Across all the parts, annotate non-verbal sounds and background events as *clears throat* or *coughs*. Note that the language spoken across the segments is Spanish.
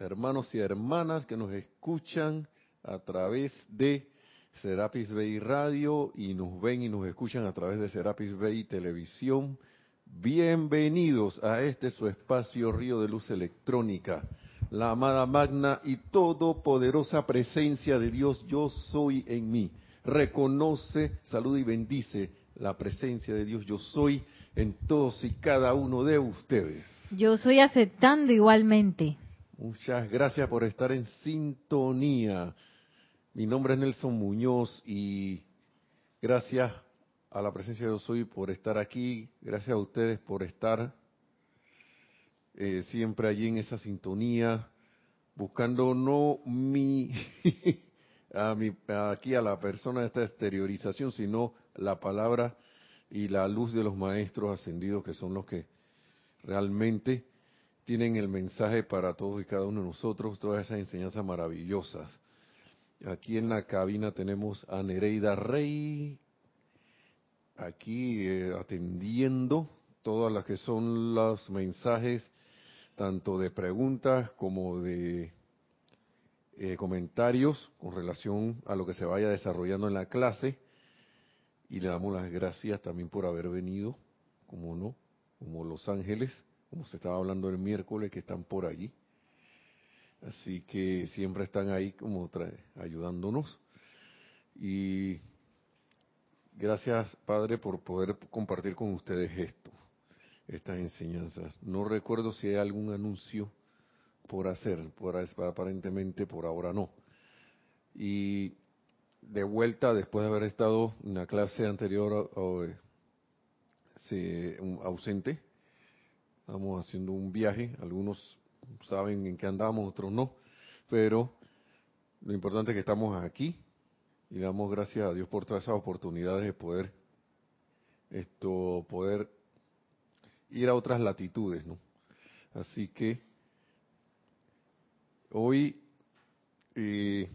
hermanos y hermanas que nos escuchan a través de Serapis Bay Radio y nos ven y nos escuchan a través de Serapis Bay Televisión. Bienvenidos a este su espacio Río de Luz Electrónica, la amada magna y todopoderosa presencia de Dios yo soy en mí. Reconoce, saluda y bendice la presencia de Dios yo soy en todos y cada uno de ustedes. Yo soy aceptando igualmente. Muchas gracias por estar en sintonía. Mi nombre es Nelson Muñoz y gracias a la presencia de soy por estar aquí. Gracias a ustedes por estar eh, siempre allí en esa sintonía, buscando no mi, *laughs* a mi, aquí a la persona de esta exteriorización, sino la palabra y la luz de los maestros ascendidos que son los que realmente tienen el mensaje para todos y cada uno de nosotros, todas esas enseñanzas maravillosas. Aquí en la cabina tenemos a Nereida Rey, aquí eh, atendiendo todas las que son los mensajes, tanto de preguntas como de eh, comentarios con relación a lo que se vaya desarrollando en la clase y le damos las gracias también por haber venido, como no, como Los Ángeles, como se estaba hablando el miércoles, que están por allí. Así que siempre están ahí como ayudándonos. Y gracias, Padre, por poder compartir con ustedes esto, estas enseñanzas. No recuerdo si hay algún anuncio por hacer, por, aparentemente por ahora no. Y de vuelta después de haber estado en la clase anterior ausente. Estamos haciendo un viaje, algunos saben en qué andamos, otros no, pero lo importante es que estamos aquí y damos gracias a Dios por todas esas oportunidades de poder esto poder ir a otras latitudes, ¿no? Así que hoy eh,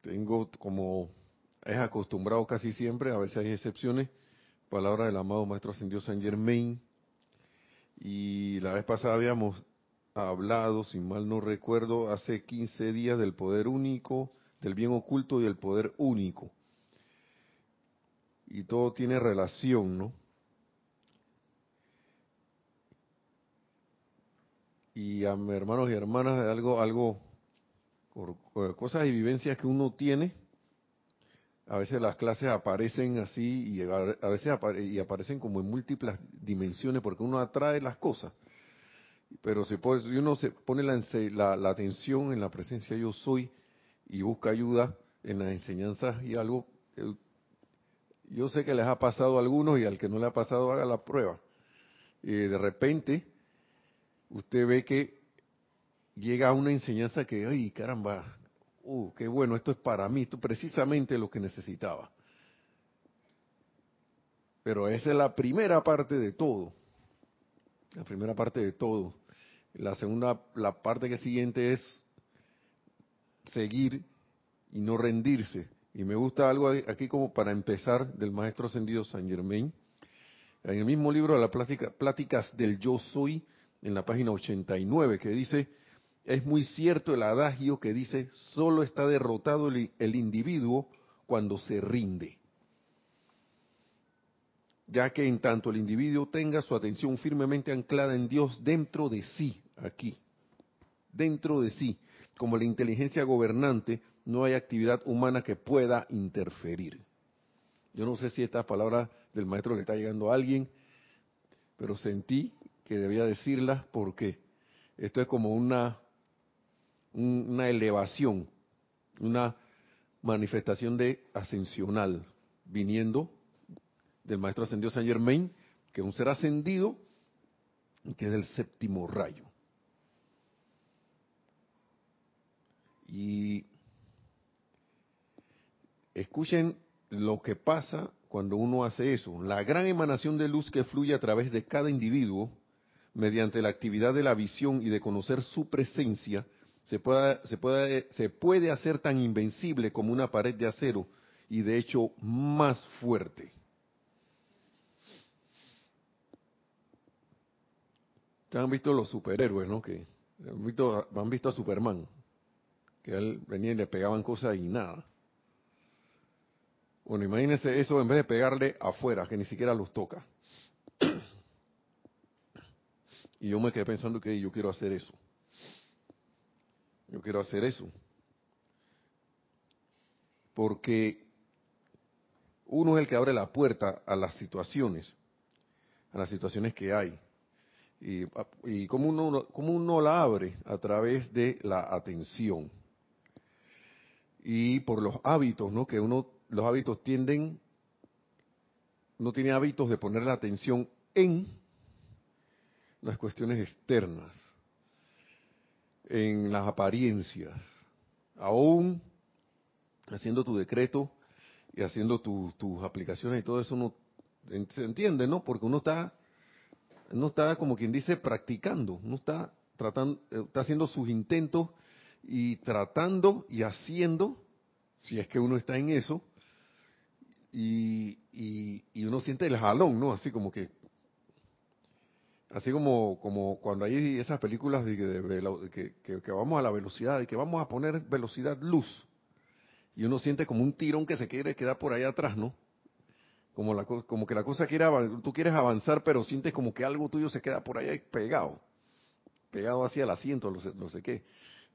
tengo como es acostumbrado casi siempre, a veces hay excepciones, palabra del amado Maestro Ascendido San Germain. Y la vez pasada habíamos hablado, si mal no recuerdo, hace 15 días del poder único, del bien oculto y el poder único. Y todo tiene relación, ¿no? Y a mis hermanos y hermanas, algo, algo, cosas y vivencias que uno tiene, a veces las clases aparecen así y a veces y aparecen como en múltiples dimensiones porque uno atrae las cosas. Pero si, uno se pone la, la, atención en la presencia yo soy y busca ayuda en las enseñanzas y algo, yo sé que les ha pasado a algunos y al que no le ha pasado haga la prueba. Y de repente usted ve que llega una enseñanza que, ay caramba, uh, qué bueno, esto es para mí, esto es precisamente lo que necesitaba. Pero esa es la primera parte de todo. La primera parte de todo. La segunda, la parte que siguiente es seguir y no rendirse. Y me gusta algo aquí como para empezar del maestro ascendido San Germain. En el mismo libro de las pláticas del yo soy, en la página 89, que dice, es muy cierto el adagio que dice, solo está derrotado el, individuo cuando se rinde. Ya que en tanto el individuo tenga su atención firmemente anclada en Dios dentro de sí, aquí, dentro de sí, como la inteligencia gobernante, no hay actividad humana que pueda interferir. Yo no sé si esta palabra del maestro le está llegando a alguien, pero sentí que debía decirla porque esto es como una una elevación, una manifestación de ascensional, viniendo del maestro ascendido Saint Germain, que es un ser ascendido, que es el séptimo rayo. Y escuchen lo que pasa cuando uno hace eso. La gran emanación de luz que fluye a través de cada individuo, mediante la actividad de la visión y de conocer su presencia, se puede, se, puede, se puede hacer tan invencible como una pared de acero y de hecho más fuerte. Ustedes han visto los superhéroes, ¿no? Que ¿Han visto, han visto a Superman? Que él venía y le pegaban cosas y nada. Bueno, imagínense eso en vez de pegarle afuera, que ni siquiera los toca. *coughs* Y yo me quedé pensando que yo quiero hacer eso. Yo quiero hacer eso. Porque uno es el que abre la puerta a las situaciones, a las situaciones que hay. Y, como uno, como uno la abre a través de la atención. Y por los hábitos, ¿no? Que uno, los hábitos tienden, no tiene hábitos de poner la atención en las cuestiones externas, en las apariencias, aún haciendo tu decreto y haciendo tus aplicaciones y todo eso, uno se entiende, ¿no? Porque uno está, no está como quien dice practicando, no está tratando, eh, está haciendo sus intentos y tratando y haciendo, si es que uno está en eso, y, y uno siente el jalón, ¿no? Así como que Así como, como cuando hay esas películas de, que, vamos a la velocidad y que vamos a poner velocidad luz. Y uno siente como un tirón que se quiere quedar por ahí atrás, ¿no? Como, la, como que la cosa quiere, tú quieres avanzar, pero sientes como que algo tuyo se queda por ahí pegado. Pegado hacia el asiento, no sé, sé qué.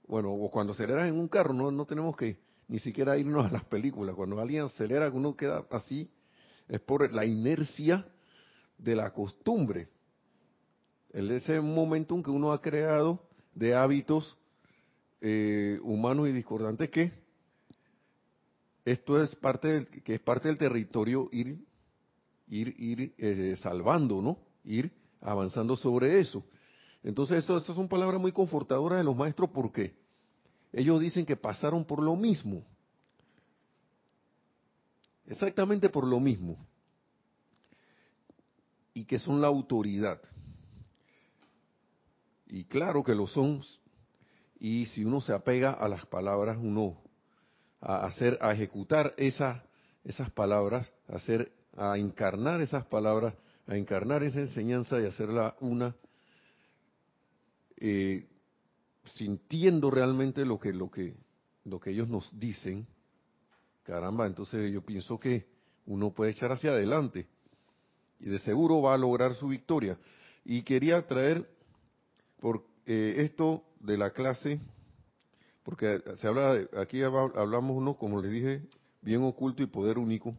Bueno, o cuando aceleras en un carro, no, no tenemos que ni siquiera irnos a las películas. Cuando alguien acelera, uno queda así, es por la inercia de la costumbre ese momentum que uno ha creado de hábitos eh, humanos y discordantes que esto es parte del, que es parte del territorio ir ir ir eh, salvando no ir avanzando sobre eso. Entonces eso, esas son palabras muy confortadoras de los maestros porque ellos dicen que pasaron por lo mismo. Exactamente por lo mismo. Y que son la autoridad y claro que lo son. Y si uno se apega a las palabras, uno a hacer, a ejecutar esa, esas palabras, a hacer, a encarnar esas palabras, a encarnar esa enseñanza y hacerla una, eh, sintiendo realmente lo que, lo que, lo que ellos nos dicen, caramba, entonces yo pienso que uno puede echar hacia adelante y de seguro va a lograr su victoria. Y quería traer por eh, esto de la clase, porque se habla, de, aquí hablamos uno, como les dije, bien oculto y poder único.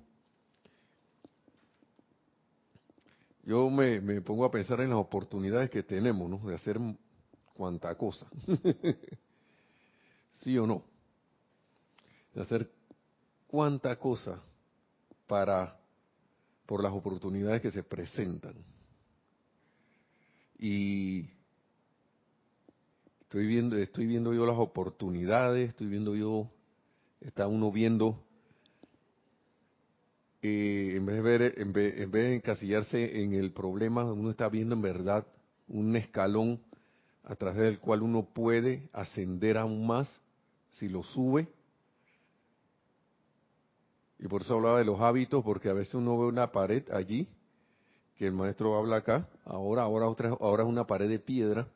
Yo me, pongo a pensar en las oportunidades que tenemos, ¿no? De hacer cuanta cosa. *laughs* ¿Sí o no? De hacer cuanta cosa para por las oportunidades que se presentan. Y Estoy viendo, estoy viendo yo las oportunidades, estoy viendo yo, está uno viendo, eh, en vez de ver, en vez, en vez de encasillarse en el problema, uno está viendo en verdad un escalón a través del cual uno puede ascender aún más si lo sube. Y por eso hablaba de los hábitos, porque a veces uno ve una pared allí, que el maestro habla acá, ahora, ahora, otra, ahora es una pared de piedra,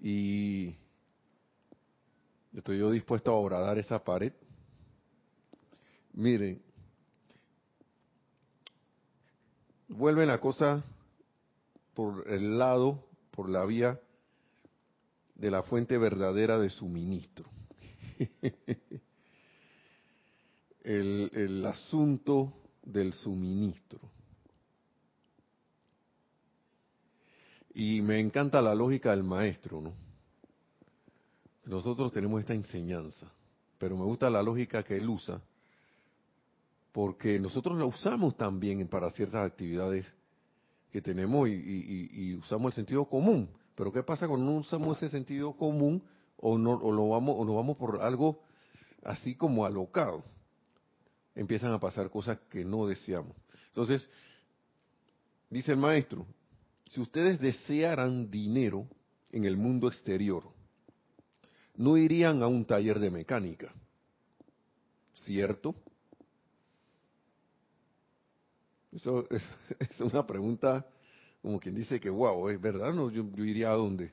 y estoy yo dispuesto a horadar esa pared. Miren, vuelve la cosa por el lado, por la vía de la fuente verdadera de suministro. *laughs* el, el asunto del suministro. Y me encanta la lógica del maestro, ¿no? Nosotros tenemos esta enseñanza, pero me gusta la lógica que él usa, porque nosotros la usamos también para ciertas actividades que tenemos y, usamos el sentido común. Pero ¿qué pasa cuando no usamos ese sentido común o no o lo vamos o nos vamos por algo así como alocado? Empiezan a pasar cosas que no deseamos. Entonces, dice el maestro, si ustedes desearan dinero en el mundo exterior, no irían a un taller de mecánica, ¿cierto? Eso es, *laughs* una pregunta como quien dice que, wow, es verdad, no, yo, iría a dónde?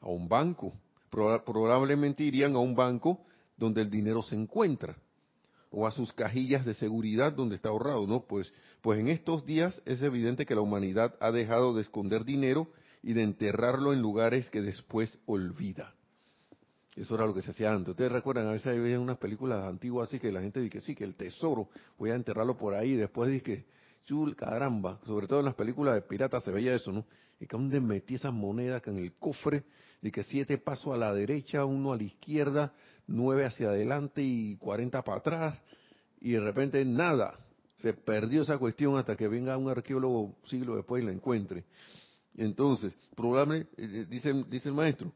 a un banco. probablemente irían a un banco donde el dinero se encuentra o a sus cajillas de seguridad donde está ahorrado, ¿no? Pues, pues en estos días es evidente que la humanidad ha dejado de esconder dinero y de enterrarlo en lugares que después olvida. Eso era lo que se hacía antes. Ustedes recuerdan, a veces había unas películas antiguas así que la gente dice que sí, que el tesoro, voy a enterrarlo por ahí, y después dice chul, caramba, sobre todo en las películas de piratas se veía eso, ¿no? Y que donde metí esas monedas en el cofre, de que siete pasos a la derecha, uno a la izquierda, nueve hacia adelante y cuarenta para atrás, y de repente nada, se perdió esa cuestión hasta que venga un arqueólogo siglo después y la encuentre. Entonces, probablemente, eh, eh, dice, dice el maestro,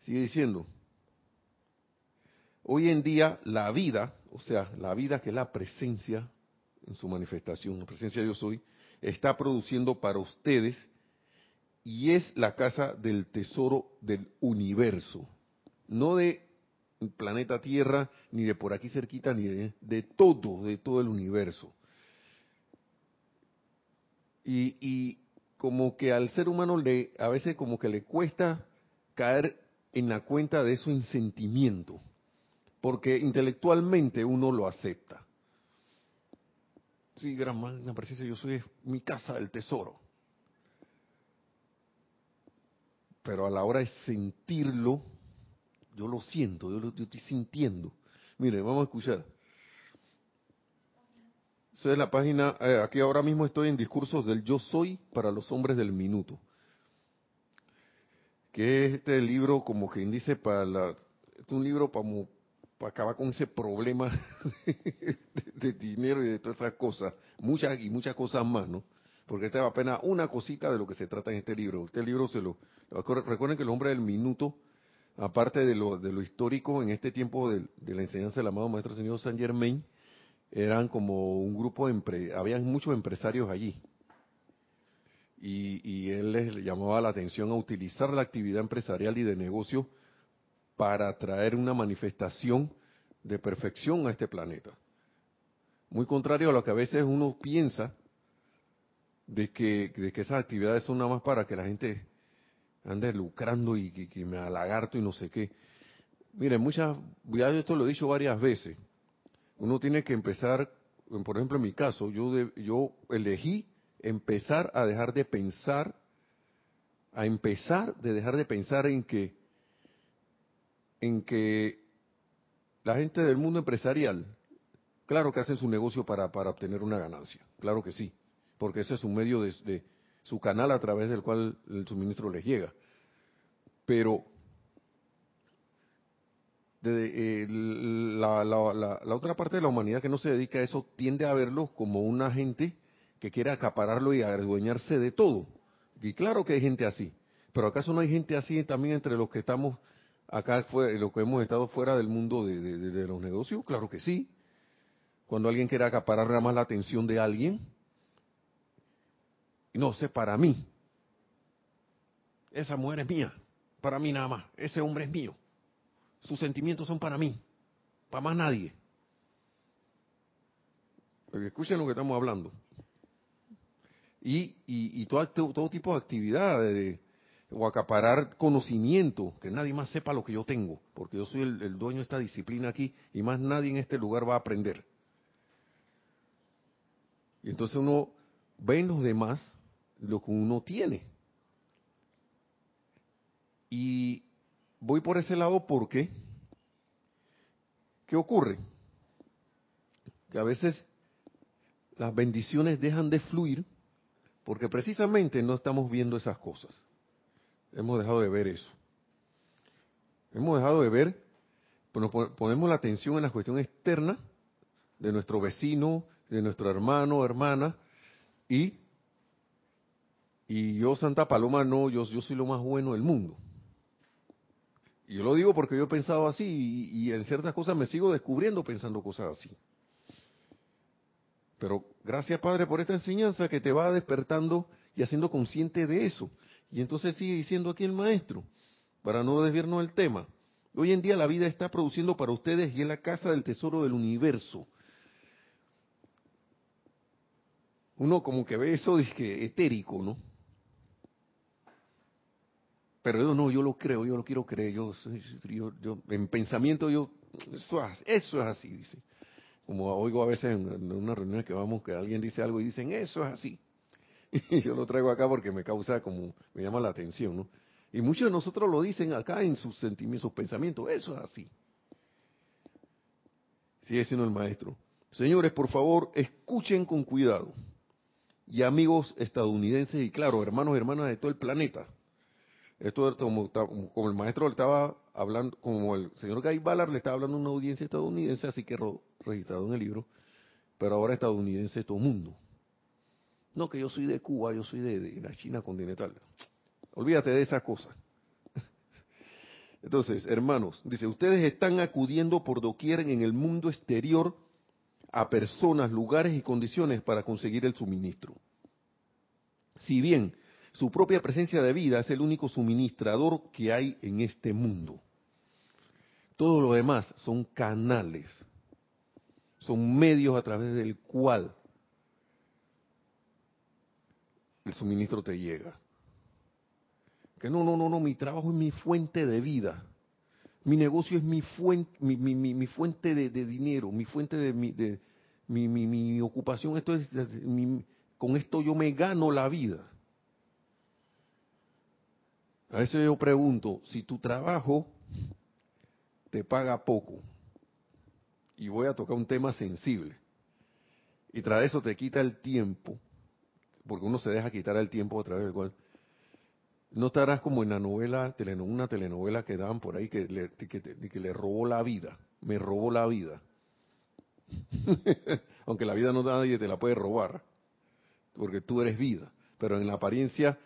sigue diciendo, hoy en día la vida, o sea, la vida que es la presencia en su manifestación, la presencia de yo soy, está produciendo para ustedes y es la casa del tesoro del universo, no de planeta Tierra, ni de por aquí cerquita, ni de, todo, de todo el universo. Y, y, como que al ser humano le, a veces como que le cuesta caer en la cuenta de eso en sentimiento, porque intelectualmente uno lo acepta. Sí, gran magna presencia, yo soy mi casa del tesoro. Pero a la hora de sentirlo, yo lo siento, yo lo estoy sintiendo. Mire, vamos a escuchar. Esa es la página, eh, aquí ahora mismo estoy en discursos del yo soy para los hombres del minuto. Que es este libro, como quien dice, para la, es un libro para, para acabar con ese problema *laughs* de, dinero y de todas esas cosas, muchas y muchas cosas más, ¿no? Porque esta es apenas una cosita de lo que se trata en este libro. Este libro se lo, recuerden que el hombre del minuto aparte de lo, de lo histórico en este tiempo de, la enseñanza del amado Maestro Señor San Germain, eran como un grupo de, empre, habían muchos empresarios allí. Y, y, él les llamaba la atención a utilizar la actividad empresarial y de negocio para traer una manifestación de perfección a este planeta. Muy contrario a lo que a veces uno piensa de que, de que esas actividades son nada más para que la gente ande lucrando y que, me alagarto y no sé qué. Mire, muchas, ya esto lo he dicho varias veces, uno tiene que empezar, por ejemplo en mi caso, yo, yo elegí empezar a dejar de pensar, a empezar de dejar de pensar en que, en que la gente del mundo empresarial, claro que hacen su negocio para, para obtener una ganancia, claro que sí, porque ese es un medio de su canal a través del cual el suministro les llega. Pero de, eh, la, la, otra parte de la humanidad que no se dedica a eso tiende a verlo como una gente que quiere acapararlo y adueñarse de todo. Y claro que hay gente así, pero ¿acaso no hay gente así también entre los que estamos acá, los que hemos estado fuera del mundo de, de los negocios? Claro que sí. Cuando alguien quiere acaparar nada más la atención de alguien, no sé, para mí. Esa mujer es mía, para mí nada más. Ese hombre es mío. Sus sentimientos son para mí, para más nadie. Escuchen lo que estamos hablando. Y, y, todo, todo, tipo de actividades, o acaparar conocimiento, que nadie más sepa lo que yo tengo, porque yo soy el, dueño de esta disciplina aquí y más nadie en este lugar va a aprender. Y entonces uno ve en los demás lo que uno tiene. Y voy por ese lado porque, ¿qué ocurre? Que a veces las bendiciones dejan de fluir porque precisamente no estamos viendo esas cosas. Hemos dejado de ver eso. Hemos dejado de ver, ponemos la atención en la cuestión externa de nuestro vecino, de nuestro hermano, hermana, y y yo, Santa Paloma, no, yo, yo soy lo más bueno del mundo. Y yo lo digo porque yo he pensado así y, en ciertas cosas me sigo descubriendo pensando cosas así. Pero gracias Padre por esta enseñanza que te va despertando y haciendo consciente de eso. Y entonces sigue diciendo aquí el maestro, para no desviarnos del tema. Hoy en día la vida está produciendo para ustedes y es la casa del tesoro del universo. Uno como que ve eso, dice etérico, ¿no? pero yo no, yo lo creo, yo lo quiero creer, yo, yo, yo en pensamiento yo, eso, eso es así, dice. Como oigo a veces en, en una reunión que vamos, que alguien dice algo y dicen, eso es así. *laughs* Y yo lo traigo acá porque me causa como, me llama la atención, ¿no? Y muchos de nosotros lo dicen acá en sus sentimientos, sus pensamientos, eso es así. Sigue siendo el maestro. Señores, por favor, escuchen con cuidado. Y amigos estadounidenses y claro, hermanos y hermanas de todo el planeta. Esto como, como el maestro le estaba hablando, como el señor Guy Ballard le estaba hablando a una audiencia estadounidense, así que registrado en el libro, pero ahora estadounidense todo el mundo. No, que yo soy de Cuba, yo soy de, la China continental. Olvídate de esas cosas. *laughs* Entonces, hermanos, dice, ustedes están acudiendo por doquier en el mundo exterior a personas, lugares y condiciones para conseguir el suministro. Si bien su propia presencia de vida es el único suministrador que hay en este mundo, todo lo demás son canales, son medios a través del cual el suministro te llega. Que no, no, no, no, mi trabajo es mi fuente de vida. Mi negocio es mi fuente, mi, mi, mi, fuente de, dinero, mi fuente de, mi, de mi, ocupación. Esto es, con esto yo me gano la vida. A veces yo pregunto, si tu trabajo te paga poco, y voy a tocar un tema sensible, y tras eso te quita el tiempo, porque uno se deja quitar el tiempo a través del cual no estarás como en la novela, una telenovela que daban por ahí que le, que, le robó la vida, me robó la vida. *laughs* Aunque la vida no nadie te la puede robar, porque tú eres vida, pero en la apariencia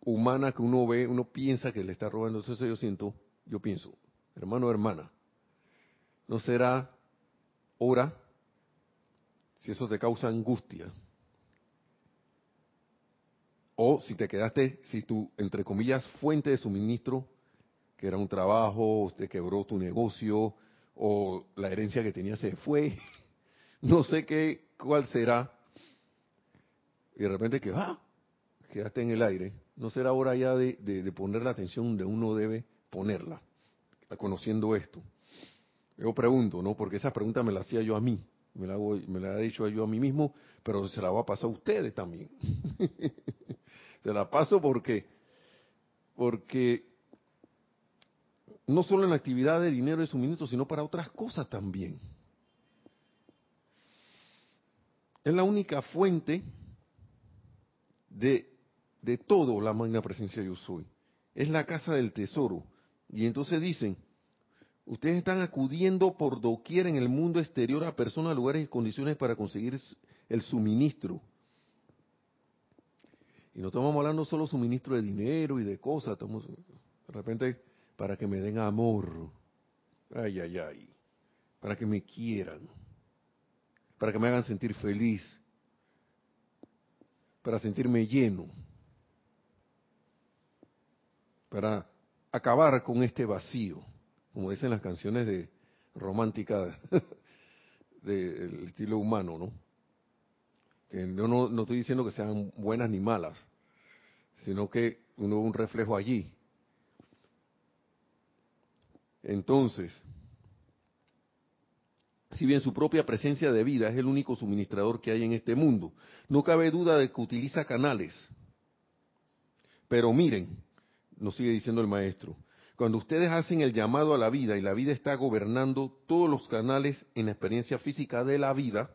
humana que uno ve, uno piensa que le está robando, entonces yo siento, yo pienso, hermano, hermana, ¿no será hora, si eso te causa angustia, o si te quedaste, si tu, entre comillas, fuente de suministro, que era un trabajo, te quebró tu negocio, o la herencia que tenías se fue, *laughs* no sé qué, cuál será, y de repente que, ah, quedaste en el aire, no será hora ya de, poner la atención donde uno debe ponerla, conociendo esto. Yo pregunto, ¿no? Porque esa pregunta me la hacía yo a mí, me la, me la he dicho yo a mí mismo, pero se la va a pasar a ustedes también. *laughs* Te la paso porque, porque no solo en la actividad de dinero y suministro, sino para otras cosas también. Es la única fuente de, de todo la magna presencia yo soy. Es la casa del tesoro. Y entonces dicen, ustedes están acudiendo por doquier en el mundo exterior a personas, lugares y condiciones para conseguir el suministro. Y no estamos hablando solo suministro de dinero y de cosas, estamos de repente para que me den amor. Ay, ay, ay. Para que me quieran. Para que me hagan sentir feliz. Para sentirme lleno. Para acabar con este vacío, como dicen las canciones de romántica *laughs* del estilo humano, ¿no? Yo no, estoy diciendo que sean buenas ni malas, sino que uno un reflejo allí. Entonces, si bien su propia presencia de vida es el único suministrador que hay en este mundo, no cabe duda de que utiliza canales. Pero miren, nos sigue diciendo el maestro, cuando ustedes hacen el llamado a la vida y la vida está gobernando todos los canales en la experiencia física de la vida,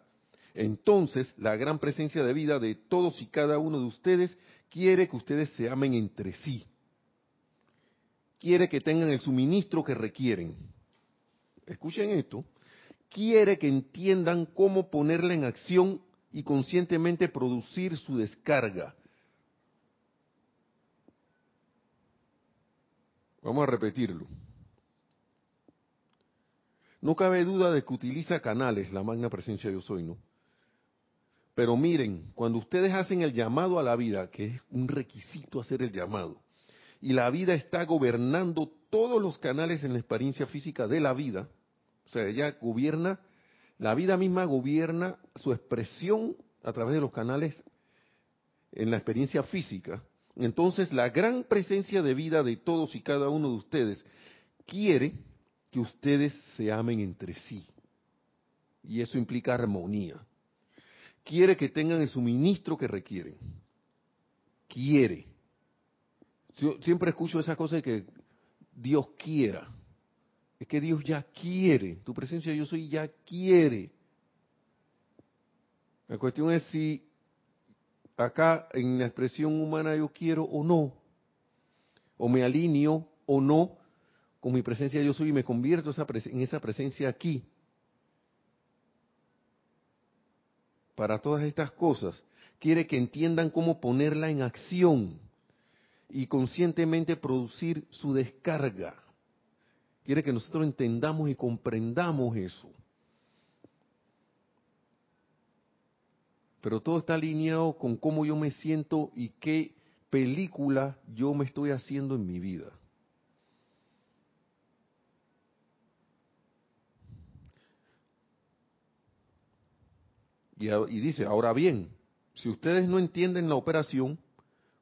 entonces la gran presencia de vida de todos y cada uno de ustedes quiere que ustedes se amen entre sí. Quiere que tengan el suministro que requieren. Escuchen esto. Quiere que entiendan cómo ponerla en acción y conscientemente producir su descarga. Vamos a repetirlo. No cabe duda de que utiliza canales la magna presencia de yo soy, ¿no? Pero miren, cuando ustedes hacen el llamado a la vida, que es un requisito hacer el llamado, y la vida está gobernando todos los canales en la experiencia física de la vida, o sea, ella gobierna, la vida misma gobierna su expresión a través de los canales en la experiencia física, Entonces la gran presencia de vida de todos y cada uno de ustedes quiere que ustedes se amen entre sí. Y eso implica armonía. Quiere que tengan el suministro que requieren. Quiere. Yo siempre escucho esa cosa de que Dios quiera. Es que Dios ya quiere. Tu presencia yo soy ya quiere. La cuestión es si acá en la expresión humana yo quiero o no. O me alineo o no con mi presencia yo soy y me convierto en esa presencia aquí. Para todas estas cosas, quiere que entiendan cómo ponerla en acción y conscientemente producir su descarga. Quiere que nosotros entendamos y comprendamos eso. Pero todo está alineado con cómo yo me siento y qué película yo me estoy haciendo en mi vida. Y, dice, ahora bien, si ustedes no entienden la operación,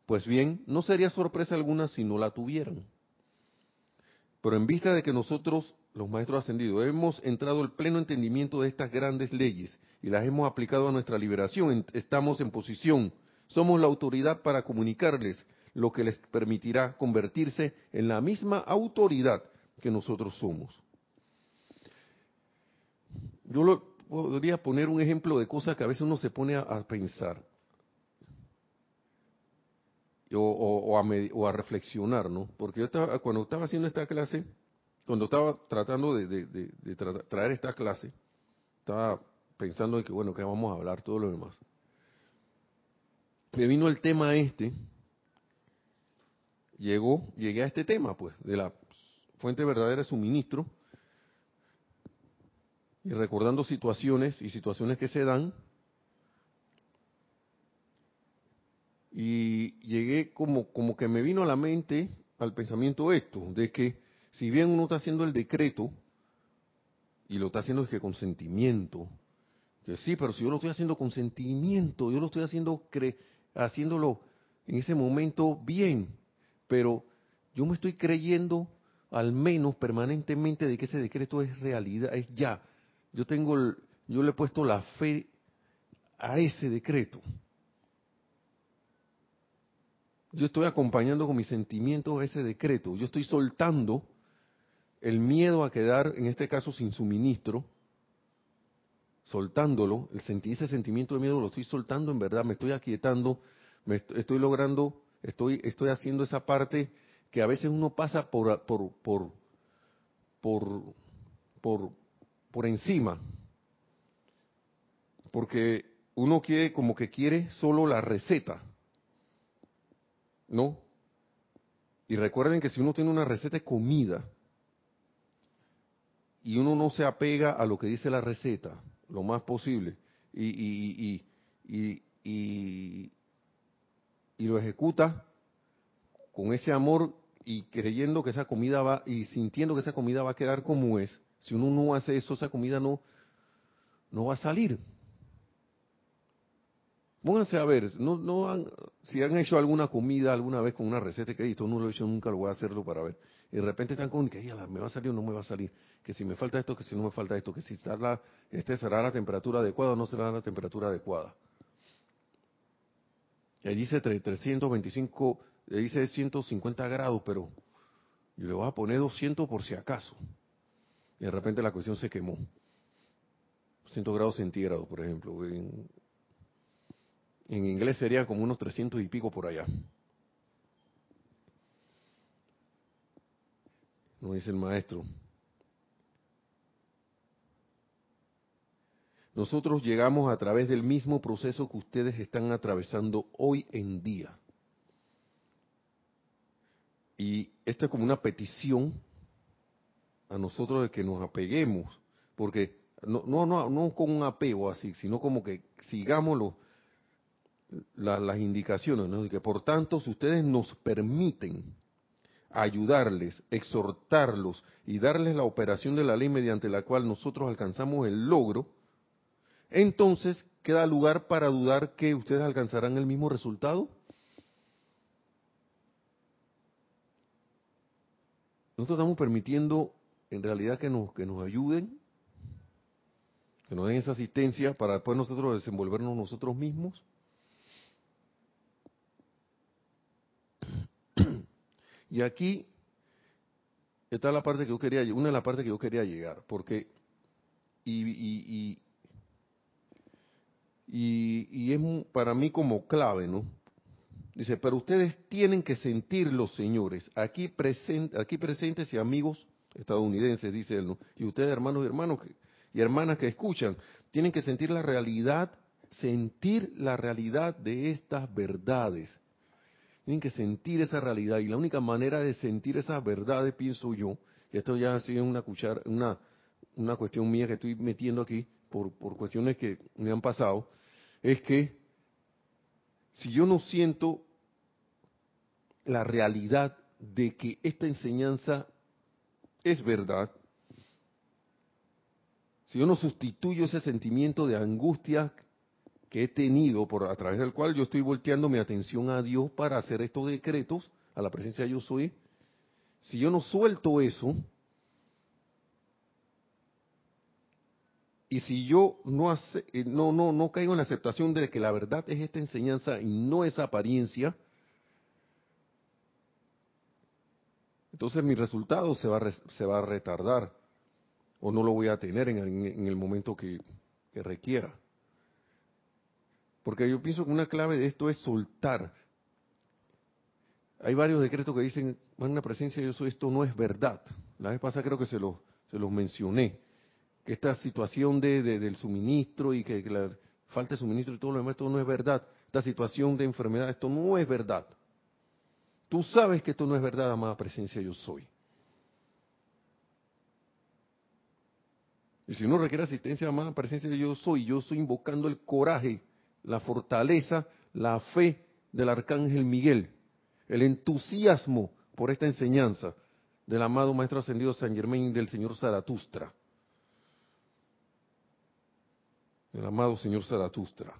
pues bien, no sería sorpresa alguna si no la tuvieran. Pero en vista de que nosotros, los maestros ascendidos, hemos entrado el pleno entendimiento de estas grandes leyes y las hemos aplicado a nuestra liberación, estamos en posición, somos la autoridad para comunicarles lo que les permitirá convertirse en la misma autoridad que nosotros somos. Yo lo, podría poner un ejemplo de cosas que a veces uno se pone a, pensar o, a, reflexionar, ¿no? Porque yo estaba, cuando estaba haciendo esta clase, cuando estaba tratando de, traer esta clase, estaba pensando en que, bueno, que vamos a hablar, todo lo demás. Me vino el tema este, llegó, llegué a este tema, pues, de la fuente verdadera de suministro, y recordando situaciones y situaciones que se dan. Y llegué como, como que me vino a la mente, al pensamiento esto, de que si bien uno está haciendo el decreto, y lo está haciendo es que con sentimiento, que sí, pero si yo lo estoy haciendo con sentimiento, yo lo estoy haciendo cre haciéndolo en ese momento bien, pero yo me estoy creyendo al menos permanentemente de que ese decreto es realidad, es ya, yo tengo, yo le he puesto la fe a ese decreto. Yo estoy acompañando con mis sentimientos ese decreto. Yo estoy soltando el miedo a quedar, en este caso, sin suministro, soltándolo, el sentir ese sentimiento de miedo lo estoy soltando en verdad, me estoy aquietando, me estoy, logrando, estoy, estoy haciendo esa parte que a veces uno pasa por, por, por, por, por, por encima. Porque uno quiere, como que quiere solo la receta. ¿No? Y recuerden que si uno tiene una receta de comida y uno no se apega a lo que dice la receta, lo más posible, y, y, y, y, y lo ejecuta con ese amor y creyendo que esa comida va, y sintiendo que esa comida va a quedar como es, si uno no hace eso, esa comida no, no va a salir. Pónganse a ver, no, no han, si han hecho alguna comida alguna vez con una receta que esto no lo he hecho nunca, lo voy a hacerlo para ver. Y de repente están con que me va a salir o no me va a salir, que si me falta esto, que si no me falta esto, que si está la, este será la temperatura adecuada o no será la temperatura adecuada. Ahí dice 325, ahí dice 150 grados, pero yo le voy a poner 200 por si acaso y de repente la cuestión se quemó. 100 grados centígrados, por ejemplo. En, inglés sería como unos 300 y pico por allá. No dice el maestro. Nosotros llegamos a través del mismo proceso que ustedes están atravesando hoy en día. Y esta es como una petición a nosotros de que nos apeguemos, porque no, no, no, no con un apego así, sino como que sigamos los, las indicaciones, ¿no? que por tanto, si ustedes nos permiten ayudarles, exhortarlos y darles la operación de la ley mediante la cual nosotros alcanzamos el logro, entonces queda lugar para dudar que ustedes alcanzarán el mismo resultado. Nosotros estamos permitiendo en realidad que nos, que nos ayuden, que nos den esa asistencia para después nosotros desenvolvernos nosotros mismos. *clears throat* Y aquí está la parte que yo quería, una de las partes que yo quería llegar, porque y, y, y, y es para mí como clave, ¿no? Dice, pero ustedes tienen que sentirlo, señores, aquí, aquí presentes y amigos estadounidenses, dice él, y ustedes hermanos y hermanos y hermanas que escuchan, tienen que sentir la realidad, sentir la realidad de estas verdades. Tienen que sentir esa realidad y la única manera de sentir esas verdades, pienso yo, y esto ya ha sido una cuchara, una, una cuestión mía que estoy metiendo aquí por, por cuestiones que me han pasado, es que si yo no siento la realidad de que esta enseñanza es verdad, si yo no sustituyo ese sentimiento de angustia que he tenido por a través del cual yo estoy volteando mi atención a Dios para hacer estos decretos a la presencia de yo soy, si yo no suelto eso y si yo no, eh, no no no caigo en la aceptación de que la verdad es esta enseñanza y no esa apariencia, entonces mi resultado se va a, se va a retardar o no lo voy a tener en el, momento que, requiera. Porque yo pienso que una clave de esto es soltar. Hay varios decretos que dicen, una presencia yo soy, esto no es verdad. La vez pasada creo que se, lo, se los mencioné. Que esta situación de, del suministro y que, que, la falta de suministro y todo lo demás, esto no es verdad. Esta situación de enfermedad, esto no es verdad. Tú sabes que esto no es verdad, amada presencia yo soy. Y si uno requiere asistencia, amada presencia yo soy, yo estoy invocando el coraje, la fortaleza, la fe del arcángel Miguel, el entusiasmo por esta enseñanza del amado Maestro Ascendido San Germain del Señor Zaratustra. El amado Señor Zaratustra,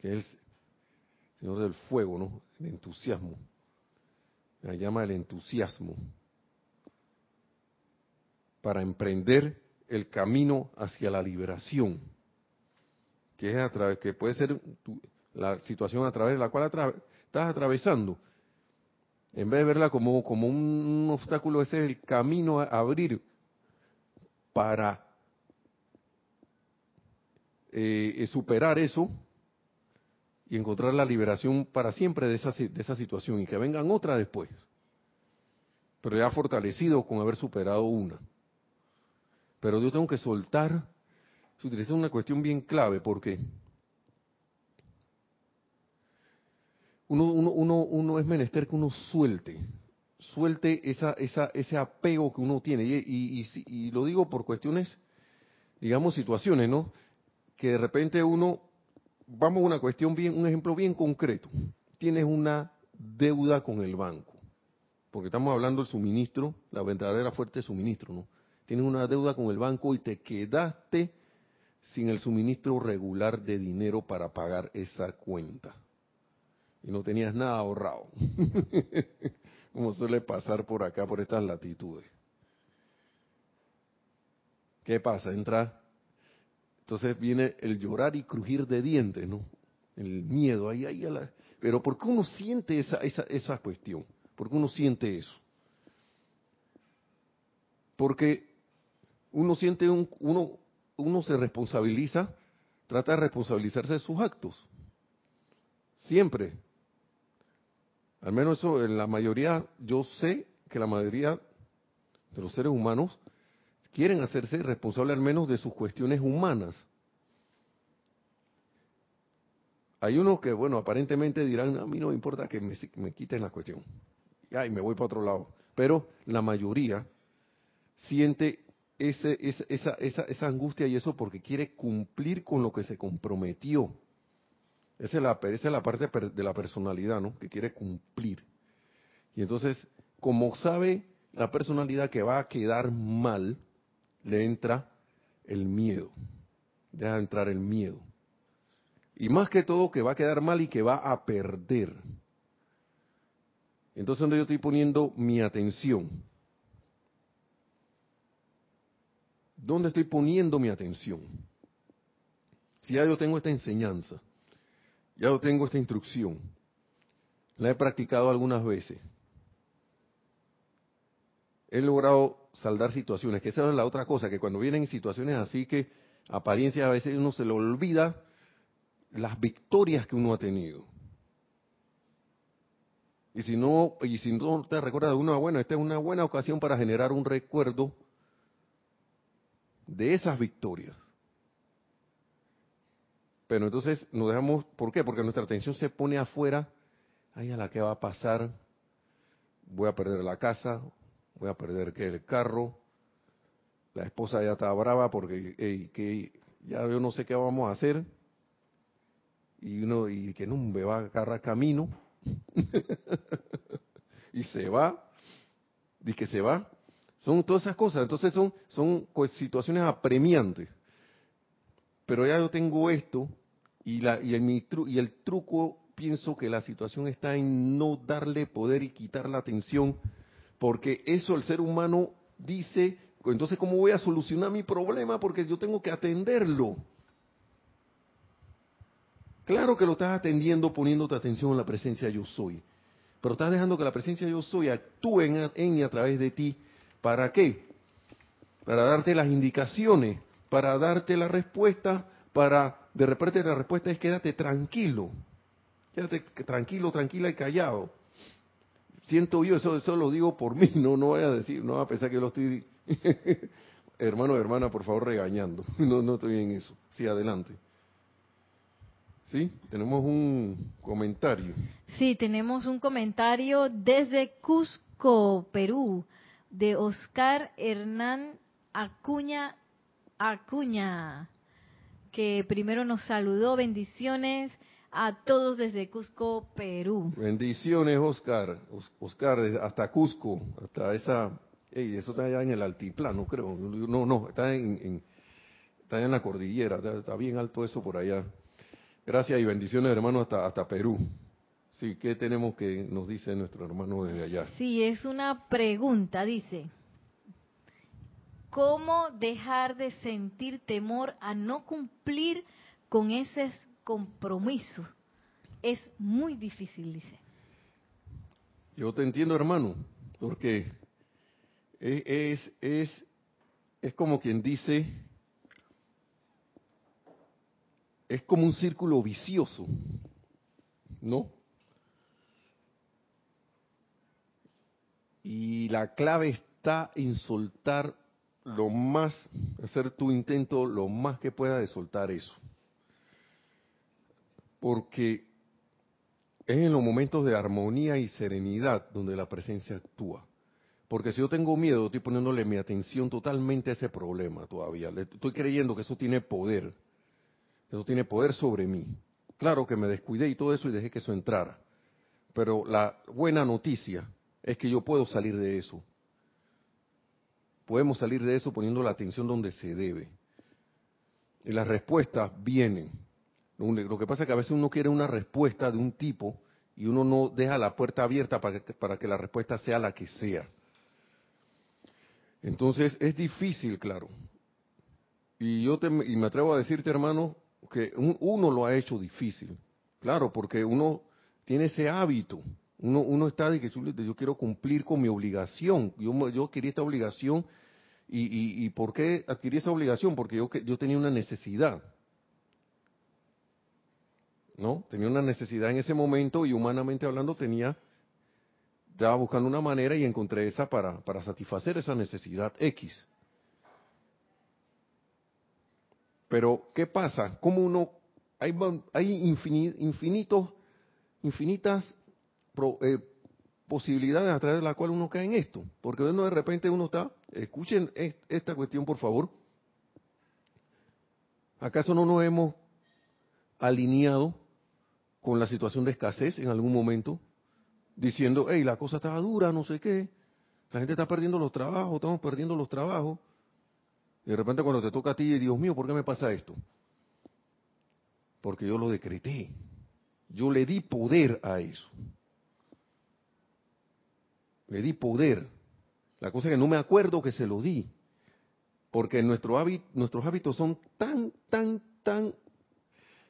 que es el Señor del fuego, ¿no? El entusiasmo la llama el entusiasmo, para emprender el camino hacia la liberación, que es a través, que puede ser la situación a través de la cual estás atravesando. En vez de verla como, como un obstáculo, ese es el camino a abrir para eh, superar eso y encontrar la liberación para siempre de esa, de esa situación y que vengan otras después. Pero ya fortalecido con haber superado una. Pero yo tengo que soltar, se utiliza una cuestión bien clave porque uno, uno, uno, uno es menester que uno suelte, suelte esa, esa, ese apego que uno tiene. Y, lo digo por cuestiones, digamos, situaciones, ¿no? Que de repente uno vamos a una cuestión bien, un ejemplo bien concreto. Tienes una deuda con el banco, porque estamos hablando del suministro, la verdadera fuerte de suministro, ¿no? Tienes una deuda con el banco y te quedaste sin el suministro regular de dinero para pagar esa cuenta. Y no tenías nada ahorrado, *laughs* como suele pasar por acá, por estas latitudes. ¿Qué pasa? Entra entonces viene el llorar y crujir de dientes, ¿no? El miedo, ahí, ahí, a la... pero ¿por qué uno siente esa, esa, esa cuestión? ¿Por qué uno siente eso? Porque uno siente un, uno, uno se responsabiliza, trata de responsabilizarse de sus actos. Siempre. Al menos eso, en la mayoría, yo sé que la mayoría de los seres humanos quieren hacerse responsables al menos de sus cuestiones humanas. Hay unos que, bueno, aparentemente dirán, a mí no me importa que me, quiten la cuestión. Y me voy para otro lado. Pero la mayoría siente ese, esa, esa, esa, angustia y eso porque quiere cumplir con lo que se comprometió. Esa es la, esa es la parte de la personalidad, ¿no? Que quiere cumplir. Y entonces, como sabe la personalidad que va a quedar mal, le entra el miedo. Deja entrar el miedo. Y más que todo que va a quedar mal y que va a perder. Entonces donde yo estoy poniendo mi atención. ¿Dónde estoy poniendo mi atención? Si ya yo tengo esta enseñanza, ya yo tengo esta instrucción, la he practicado algunas veces, he logrado saldar situaciones, que esa es la otra cosa, que cuando vienen situaciones así que apariencias a veces uno se le olvida las victorias que uno ha tenido. Y si no, y si no te recuerdas de una buena, esta es una buena ocasión para generar un recuerdo de esas victorias. Pero entonces nos dejamos, ¿por qué? Porque nuestra atención se pone afuera, ay, a la que va a pasar, voy a perder la casa, voy a perder que el carro, la esposa ya está brava porque que ya yo no sé qué vamos a hacer, y uno y que no me va a agarrar camino *laughs* y se va. Y que se va. Son todas esas cosas. Entonces son son situaciones apremiantes. Pero ya yo tengo esto y la y el y el truco pienso que la situación está en no darle poder y quitar la atención porque eso el ser humano dice entonces cómo voy a solucionar mi problema porque yo tengo que atenderlo Claro que lo estás atendiendo poniéndote atención en la presencia yo soy, pero estás dejando que la presencia yo soy actúe en, y a través de ti. ¿Para qué? Para darte las indicaciones, para darte la respuesta, para de repente la respuesta es quédate tranquilo, quédate tranquilo, tranquila y callado. Siento yo, eso, eso lo digo por *laughs* mí, no, no voy a decir, no a pensar que lo estoy, *laughs* hermano, hermana, por favor, regañando. *laughs* No, no estoy en eso. Sí, adelante. Sí, tenemos un comentario. Sí, tenemos un comentario desde Cusco, Perú, de Oscar Hernán Acuña Acuña, que primero nos saludó. Bendiciones a todos desde Cusco, Perú. Bendiciones, Oscar. Oscar, hasta Cusco, hasta esa... eso está allá en el altiplano, creo. No, no, está en, está en la cordillera, está bien alto eso por allá. Gracias y bendiciones, hermano, hasta, hasta Perú. Sí, ¿qué tenemos que nos dice nuestro hermano desde allá? Sí, es una pregunta, dice. ¿Cómo dejar de sentir temor a no cumplir con ese compromiso? Es muy difícil, dice. Yo te entiendo, hermano, porque es, es, es como quien dice, es como un círculo vicioso, ¿no? Y la clave está en soltar lo más, hacer tu intento lo más que pueda de soltar eso. Porque es en los momentos de armonía y serenidad donde la presencia actúa. Porque si yo tengo miedo, estoy poniéndole mi atención totalmente a ese problema todavía. estoy creyendo que eso tiene poder eso tiene poder sobre mí. Claro que me descuidé y todo eso y dejé que eso entrara. Pero la buena noticia es que yo puedo salir de eso. Podemos salir de eso poniendo la atención donde se debe. Y las respuestas vienen. Lo que pasa es que a veces uno quiere una respuesta de un tipo y uno no deja la puerta abierta para que, para que la respuesta sea la que sea. Entonces es difícil, claro. Y yo te, y me atrevo a decirte, hermano, que uno lo ha hecho difícil. Claro, porque uno tiene ese hábito. Uno, uno está de que yo quiero cumplir con mi obligación. Yo, yo adquirí esta obligación. Y, y, por qué adquirí esa obligación? Porque yo, yo tenía una necesidad. ¿No? Tenía una necesidad en ese momento y humanamente hablando tenía, estaba buscando una manera y encontré esa para, para satisfacer esa necesidad X. Pero, ¿qué pasa? ¿Cómo uno, hay, hay infinitos, infinitas eh, posibilidades a través de las cuales uno cae en esto? Porque uno de repente uno está, escuchen esta cuestión por favor, ¿acaso no nos hemos alineado con la situación de escasez en algún momento? Diciendo, hey, la cosa estaba dura, no sé qué, la gente está perdiendo los trabajos, estamos perdiendo los trabajos, de repente cuando te toca a ti, Dios mío, ¿por qué me pasa esto? Porque yo lo decreté. Yo le di poder a eso. Le di poder. La cosa es que no me acuerdo que se lo di. porque nuestro nuestros hábitos son tan, tan, tan,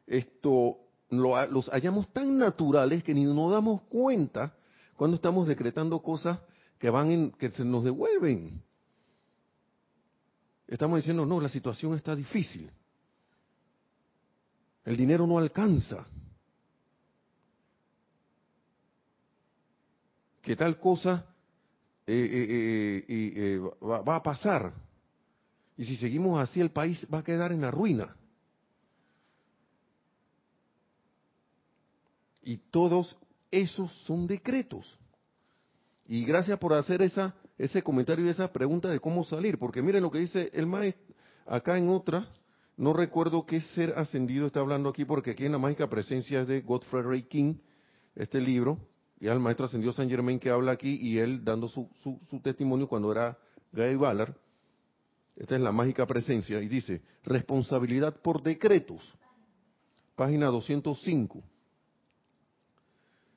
esto, los hallamos tan naturales que ni nos damos cuenta cuando estamos decretando cosas que van en, que se nos devuelven. Estamos diciendo, no, la situación está difícil. El dinero no alcanza. Que tal cosa eh, eh, eh, va, va a pasar. Y si seguimos así, el país va a quedar en la ruina. Y todos esos son decretos. Y gracias por hacer esa, ese comentario y esa pregunta de cómo salir, porque miren lo que dice el maestro acá en otra, no recuerdo qué ser ascendido está hablando aquí, porque aquí en la mágica presencia es de Godfrey Ray King, este libro, y al maestro ascendido San Germain que habla aquí, y él dando su, testimonio cuando era Guy Ballard. Esta es la mágica presencia, y dice, responsabilidad por decretos, página 205.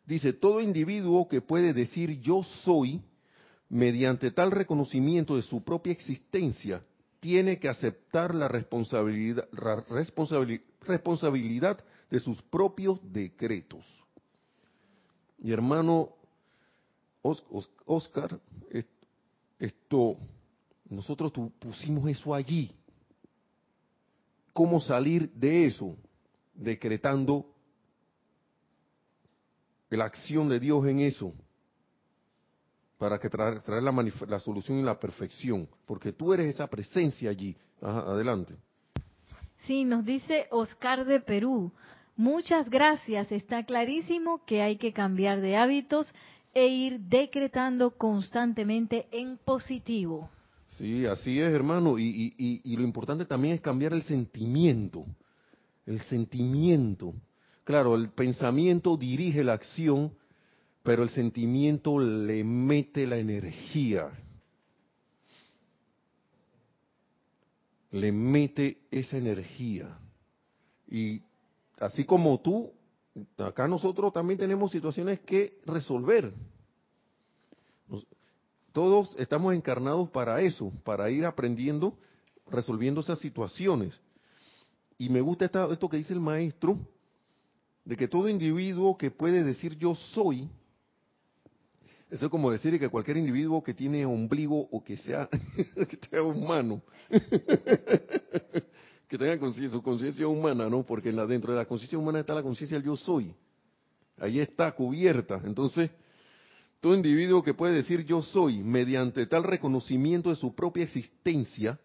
Dice, todo individuo que puede decir yo soy, mediante tal reconocimiento de su propia existencia, tiene que aceptar la responsabilidad, responsabilidad de sus propios decretos. Mi hermano Oscar, esto, nosotros pusimos eso allí. ¿Cómo salir de eso? Decretando la acción de Dios en eso para que traer, la, solución y la perfección, porque tú eres esa presencia allí. adelante. Sí, nos dice Oscar de Perú. Muchas gracias. Está clarísimo que hay que cambiar de hábitos e ir decretando constantemente en positivo. Sí, así es, hermano. Y, y lo importante también es cambiar el sentimiento. El sentimiento. Claro, el pensamiento dirige la acción, pero el sentimiento le mete la energía. Le mete esa energía. Y así como tú, acá nosotros también tenemos situaciones que resolver. Todos estamos encarnados para eso, para ir aprendiendo, resolviendo esas situaciones. Y me gusta esto que dice el maestro, de que todo individuo que puede decir yo soy, eso es como decir que cualquier individuo que tiene ombligo o que sea, *laughs* que sea humano, *laughs* que tenga conciencia, conciencia humana, ¿no? Porque dentro de la conciencia humana está la conciencia del yo soy. Ahí está cubierta. Entonces, todo individuo que puede decir yo soy, mediante tal reconocimiento de su propia existencia,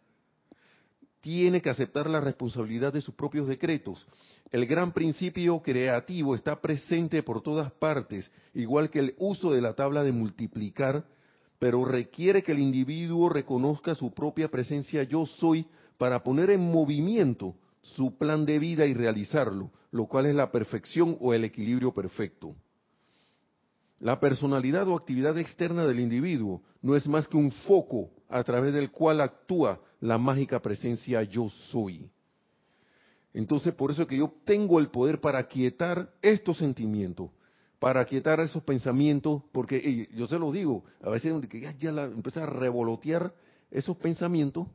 tiene que aceptar la responsabilidad de sus propios decretos. El gran principio creativo está presente por todas partes, igual que el uso de la tabla de multiplicar, pero requiere que el individuo reconozca su propia presencia yo soy para poner en movimiento su plan de vida y realizarlo, lo cual es la perfección o el equilibrio perfecto. La personalidad o actividad externa del individuo no es más que un foco a través del cual actúa la mágica presencia yo soy. Entonces, por eso es que yo tengo el poder para quietar estos sentimientos, para quietar esos pensamientos, porque yo se lo digo, a veces ya, ya empieza a revolotear esos pensamientos,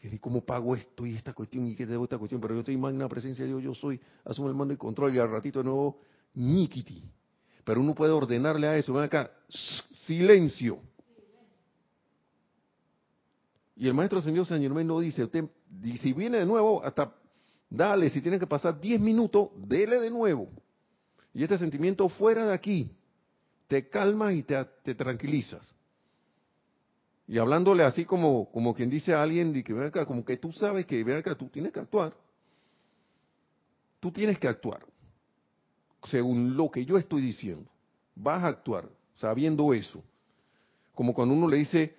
que cómo pago esto y esta cuestión y qué debo esta cuestión, pero yo estoy magna presencia, yo, yo soy, asumo el mando y control y al ratito de nuevo, ñiquiti. Pero uno puede ordenarle a eso, ven acá, *sniffs* silencio. Y el maestro señor San Germán no dice, usted, si viene de nuevo, hasta dale, si tiene que pasar 10 minutos, dele de nuevo. Y este sentimiento fuera de aquí, te calma y te, tranquilizas. Y hablándole así como, como quien dice a alguien, de que, ven acá, como que tú sabes que ven acá, tú tienes que actuar. Tú tienes que actuar según lo que yo estoy diciendo. Vas a actuar sabiendo eso. Como cuando uno le dice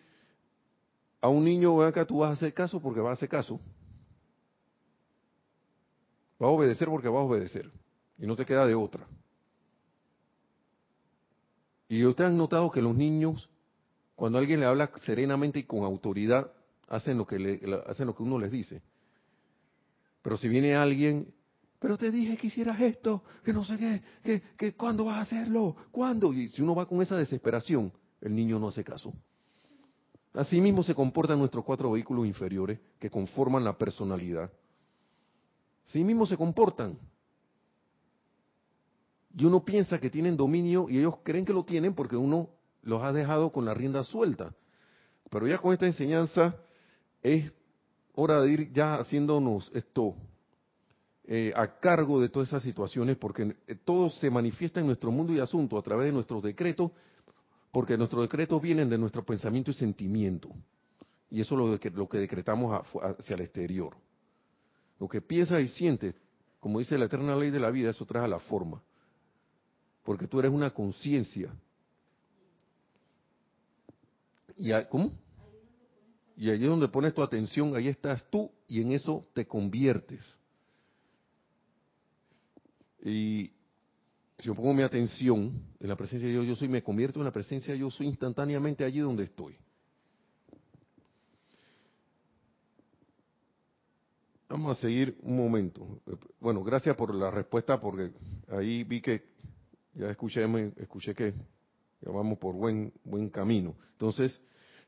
a un niño, ven acá, tú vas a hacer caso porque vas a hacer caso. Va a obedecer porque va a obedecer. Y no te queda de otra. Y ustedes han notado que los niños, cuando alguien le habla serenamente y con autoridad, hacen lo que, le, hacen lo que uno les dice. Pero si viene alguien pero te dije que hicieras esto, que no sé qué, que, que cuándo vas a hacerlo, cuándo. Y si uno va con esa desesperación, el niño no hace caso. Asimismo se comportan nuestros cuatro vehículos inferiores que conforman la personalidad. Asimismo se comportan. Y uno piensa que tienen dominio y ellos creen que lo tienen porque uno los ha dejado con la rienda suelta. Pero ya con esta enseñanza es hora de ir ya haciéndonos esto eh, a cargo de todas esas situaciones porque eh, todo se manifiesta en nuestro mundo y asunto a través de nuestros decretos, porque nuestros decretos vienen de nuestro pensamiento y sentimiento. Y eso es lo que, lo que decretamos hacia el exterior. Lo que piensas y sientes, como dice la eterna ley de la vida, eso trae a la forma porque tú eres una conciencia. ¿Y cómo? Y allí donde pones tu atención, ahí estás tú y en eso te conviertes. Y si yo pongo mi atención en la presencia de Dios, yo soy, me convierto en la presencia de yo soy instantáneamente allí donde estoy. Vamos a seguir un momento. Bueno, gracias por la respuesta porque ahí vi que ya escuché, escuché que vamos por buen, buen camino. Entonces,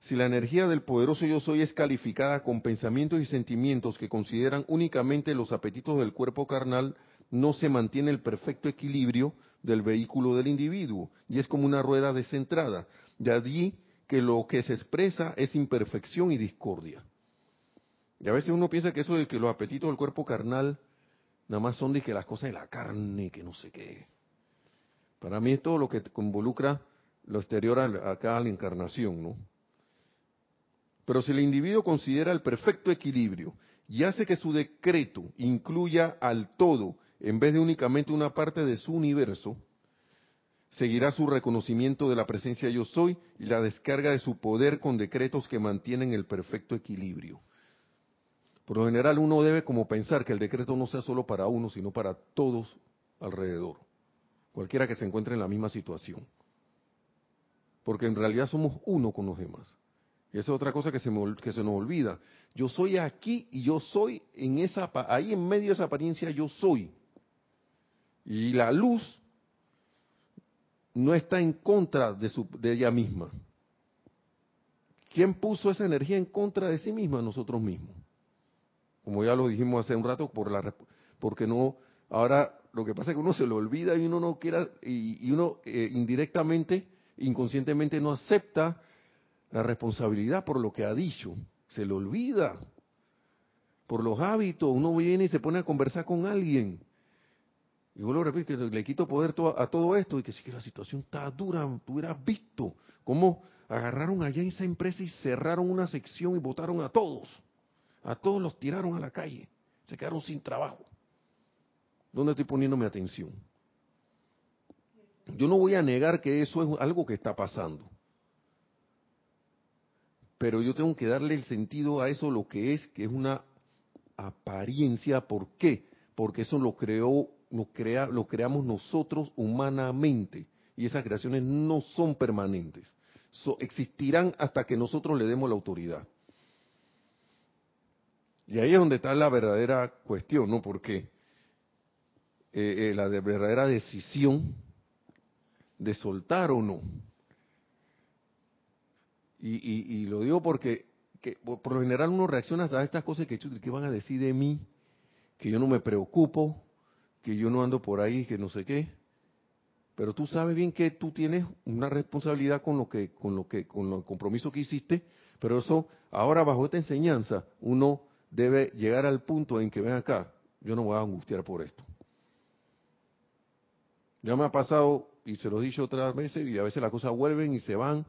si la energía del poderoso yo soy es calificada con pensamientos y sentimientos que consideran únicamente los apetitos del cuerpo carnal, no se mantiene el perfecto equilibrio del vehículo del individuo y es como una rueda descentrada. De allí que lo que se expresa es imperfección y discordia. Y a veces uno piensa que eso de que los apetitos del cuerpo carnal nada más son de que las cosas de la carne, que no sé qué. Para mí es todo lo que involucra lo exterior acá a la encarnación, ¿no? Pero si el individuo considera el perfecto equilibrio y hace que su decreto incluya al todo en vez de únicamente una parte de su universo, seguirá su reconocimiento de la presencia yo soy y la descarga de su poder con decretos que mantienen el perfecto equilibrio. Por lo general uno debe como pensar que el decreto no sea solo para uno, sino para todos alrededor cualquiera que se encuentre en la misma situación. Porque en realidad somos uno con los demás. Y esa es otra cosa que se, que se nos olvida. Yo soy aquí y yo soy en esa, ahí en medio de esa apariencia yo soy. Y la luz no está en contra de, su, de ella misma. ¿Quién puso esa energía en contra de sí misma? Nosotros mismos. Como ya lo dijimos hace un rato, por la, porque no, ahora lo que pasa es que uno se lo olvida y uno no quiera, y, uno eh, indirectamente, inconscientemente no acepta la responsabilidad por lo que ha dicho. Se lo olvida. Por los hábitos, uno viene y se pone a conversar con alguien. Y vuelvo a repetir que le quito poder a todo esto y que si que la situación está dura, tú hubieras visto cómo agarraron allá en esa empresa y cerraron una sección y votaron a todos. A todos los tiraron a la calle. Se quedaron sin trabajo. ¿Dónde estoy poniendo mi atención? Yo no voy a negar que eso es algo que está pasando. Pero yo tengo que darle el sentido a eso lo que es, que es una apariencia. ¿Por qué? Porque eso lo creó, lo, crea, lo creamos nosotros humanamente. Y esas creaciones no son permanentes. existirán hasta que nosotros le demos la autoridad. Y ahí es donde está la verdadera cuestión, ¿no? ¿Por qué? Eh, eh, la verdadera decisión de soltar o no. Y, lo digo porque por lo general uno reacciona a estas cosas que, que van a decir de mí, que yo no me preocupo, que yo no ando por ahí, que no sé qué. Pero tú sabes bien que tú tienes una responsabilidad con lo que, con lo que, con el compromiso que hiciste, pero eso, ahora bajo esta enseñanza, uno debe llegar al punto en que ven acá, yo no voy a angustiar por esto. Ya me ha pasado, y se lo he dicho otras veces, y a veces las cosas vuelven y se van,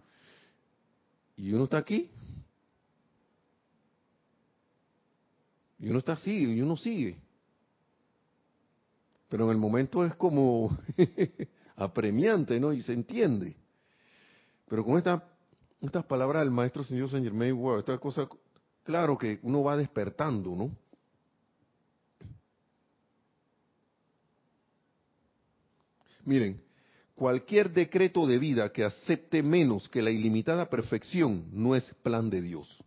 y uno está aquí, y uno está así, y uno sigue. Pero en el momento es como *laughs* apremiante, ¿no? Y se entiende. Pero con esta, estas palabras del maestro señor Saint Germain, wow, esta cosa, claro que uno va despertando, ¿no? Miren, cualquier decreto de vida que acepte menos que la ilimitada perfección no es plan de Dios.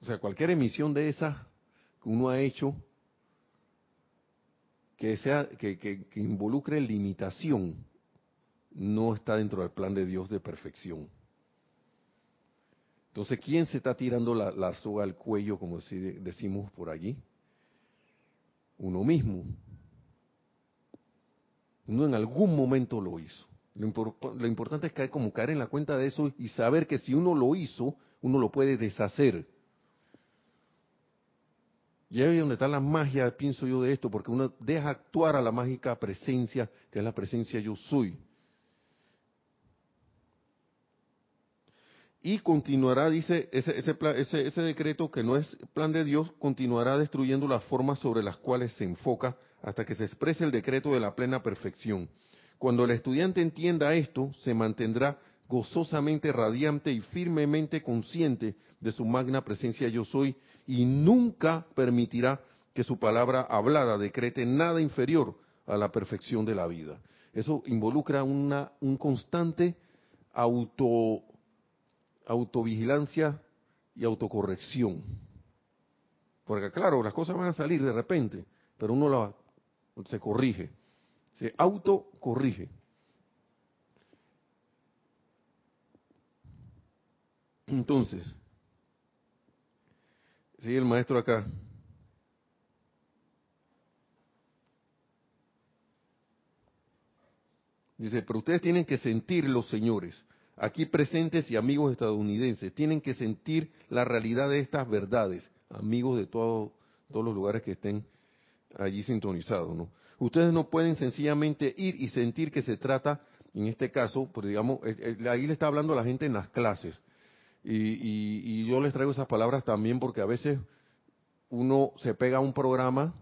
O sea, cualquier emisión de esa que uno ha hecho que sea que, que involucre limitación no está dentro del plan de Dios de perfección. Entonces, ¿quién se está tirando la, soga al cuello, como decimos por allí? Uno mismo. Uno en algún momento lo hizo. Lo, importante es caer como caer en la cuenta de eso y saber que si uno lo hizo, uno lo puede deshacer. Y ahí es donde está la magia, pienso yo, de esto, porque uno deja actuar a la mágica presencia, que es la presencia yo soy. Y continuará, dice, ese, ese, ese, ese decreto que no es plan de Dios, continuará destruyendo las formas sobre las cuales se enfoca hasta que se exprese el decreto de la plena perfección. Cuando el estudiante entienda esto, se mantendrá gozosamente radiante y firmemente consciente de su magna presencia yo soy y nunca permitirá que su palabra hablada decrete nada inferior a la perfección de la vida. Eso involucra una un constante auto autovigilancia y autocorrección. Porque claro, las cosas van a salir de repente, pero uno la, se corrige se autocorrige. Entonces, sigue el maestro acá. Dice, pero ustedes tienen que sentir, los señores, aquí presentes y amigos estadounidenses, tienen que sentir la realidad de estas verdades, amigos de todos los lugares que estén allí sintonizados, ¿no? Ustedes no pueden sencillamente ir y sentir que se trata, en este caso, pues digamos, ahí le está hablando a la gente en las clases. Y, yo les traigo esas palabras también porque a veces uno se pega a un programa